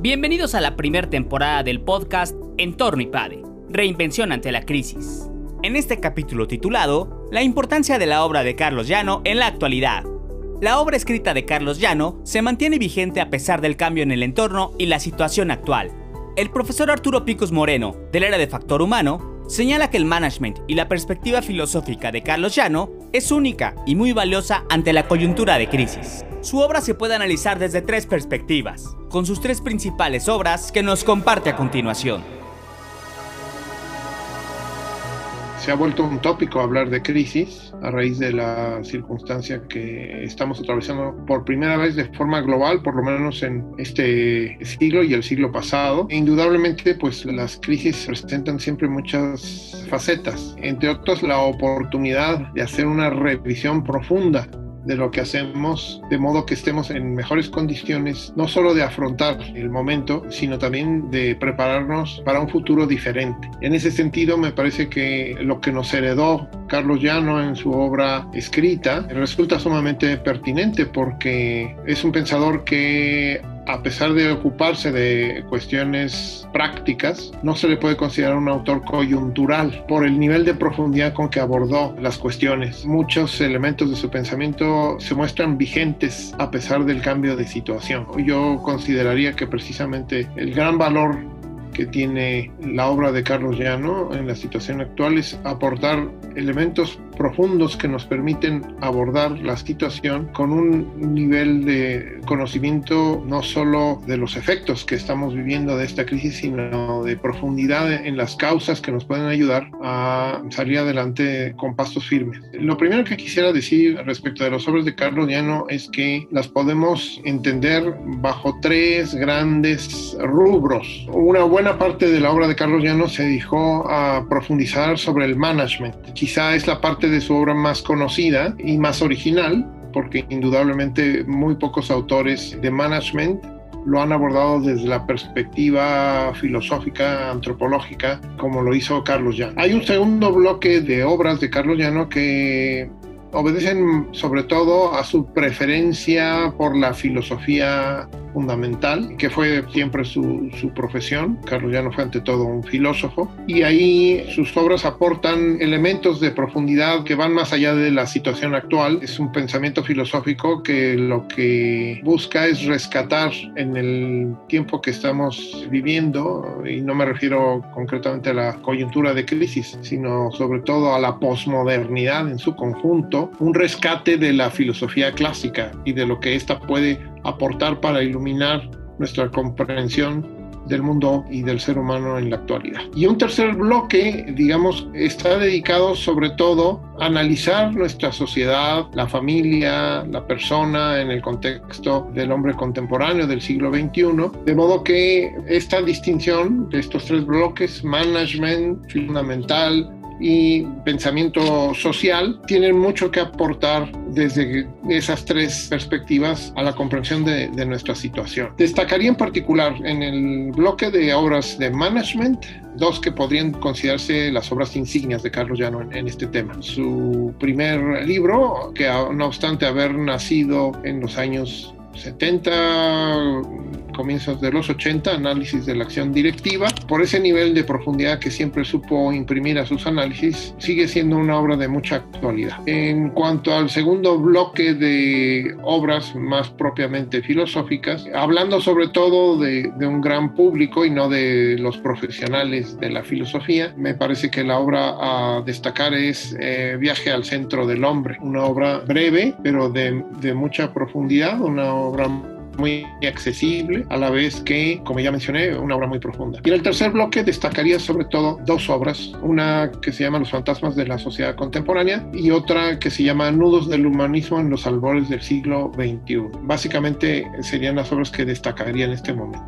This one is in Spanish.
Bienvenidos a la primera temporada del podcast Entorno IPADE, Reinvención ante la crisis. En este capítulo titulado La importancia de la obra de Carlos Llano en la actualidad. La obra escrita de Carlos Llano se mantiene vigente a pesar del cambio en el entorno y la situación actual. El profesor Arturo Picos Moreno, del área de factor humano, señala que el management y la perspectiva filosófica de Carlos Llano es única y muy valiosa ante la coyuntura de crisis. Su obra se puede analizar desde tres perspectivas, con sus tres principales obras que nos comparte a continuación. Se ha vuelto un tópico hablar de crisis a raíz de la circunstancia que estamos atravesando por primera vez de forma global, por lo menos en este siglo y el siglo pasado. Indudablemente, pues las crisis presentan siempre muchas facetas, entre otras la oportunidad de hacer una revisión profunda de lo que hacemos, de modo que estemos en mejores condiciones, no solo de afrontar el momento, sino también de prepararnos para un futuro diferente. En ese sentido, me parece que lo que nos heredó Carlos Llano en su obra escrita resulta sumamente pertinente porque es un pensador que a pesar de ocuparse de cuestiones prácticas, no se le puede considerar un autor coyuntural por el nivel de profundidad con que abordó las cuestiones. Muchos elementos de su pensamiento se muestran vigentes a pesar del cambio de situación. Yo consideraría que precisamente el gran valor que tiene la obra de Carlos Llano en la situación actual es aportar elementos profundos que nos permiten abordar la situación con un nivel de conocimiento no solo de los efectos que estamos viviendo de esta crisis, sino de profundidad en las causas que nos pueden ayudar a salir adelante con pasos firmes. Lo primero que quisiera decir respecto de las obras de Carlos Llano es que las podemos entender bajo tres grandes rubros. Una buena parte de la obra de Carlos Llano se dedicó a profundizar sobre el management. Quizá es la parte de su obra más conocida y más original, porque indudablemente muy pocos autores de management lo han abordado desde la perspectiva filosófica, antropológica, como lo hizo Carlos Llano. Hay un segundo bloque de obras de Carlos Llano que obedecen sobre todo a su preferencia por la filosofía fundamental, que fue siempre su, su, profesión. Carlos Llano fue ante todo un filósofo. Y ahí sus obras aportan elementos de profundidad que van más allá de la situación actual. Es un pensamiento filosófico que lo que busca es rescatar en el tiempo que estamos viviendo, y no me refiero concretamente a la coyuntura de crisis, sino sobre todo a la posmodernidad en su conjunto, un rescate de la filosofía clásica y de lo que ésta puede aportar para iluminar nuestra comprensión del mundo y del ser humano en la actualidad. Y un tercer bloque, digamos, está dedicado sobre todo a analizar nuestra sociedad, la familia, la persona en el contexto del hombre contemporáneo del siglo XXI, de modo que esta distinción de estos tres bloques, management, fundamental, y pensamiento social tienen mucho que aportar desde esas tres perspectivas a la comprensión de, nuestra situación. Destacaría en particular en el bloque de obras de management dos que podrían considerarse las obras insignias de Carlos Llano en, en, este tema. Su primer libro, que no obstante haber nacido en los años 70, comienzos de los 80, análisis de la acción directiva. Por ese nivel de profundidad que siempre supo imprimir a sus análisis, sigue siendo una obra de mucha actualidad. En cuanto al segundo bloque de obras más propiamente filosóficas, hablando sobre todo de, de un gran público y no de los profesionales de la filosofía, me parece que la obra a destacar es eh, Viaje al centro del hombre, una obra breve pero de, de mucha profundidad, una obra muy accesible, a la vez que, como ya mencioné, una obra muy profunda. Y en el tercer bloque destacaría sobre todo dos obras, una que se llama Los fantasmas de la sociedad contemporánea y otra que se llama Nudos del humanismo en los albores del siglo XXI. Básicamente serían las obras que destacaría en este momento.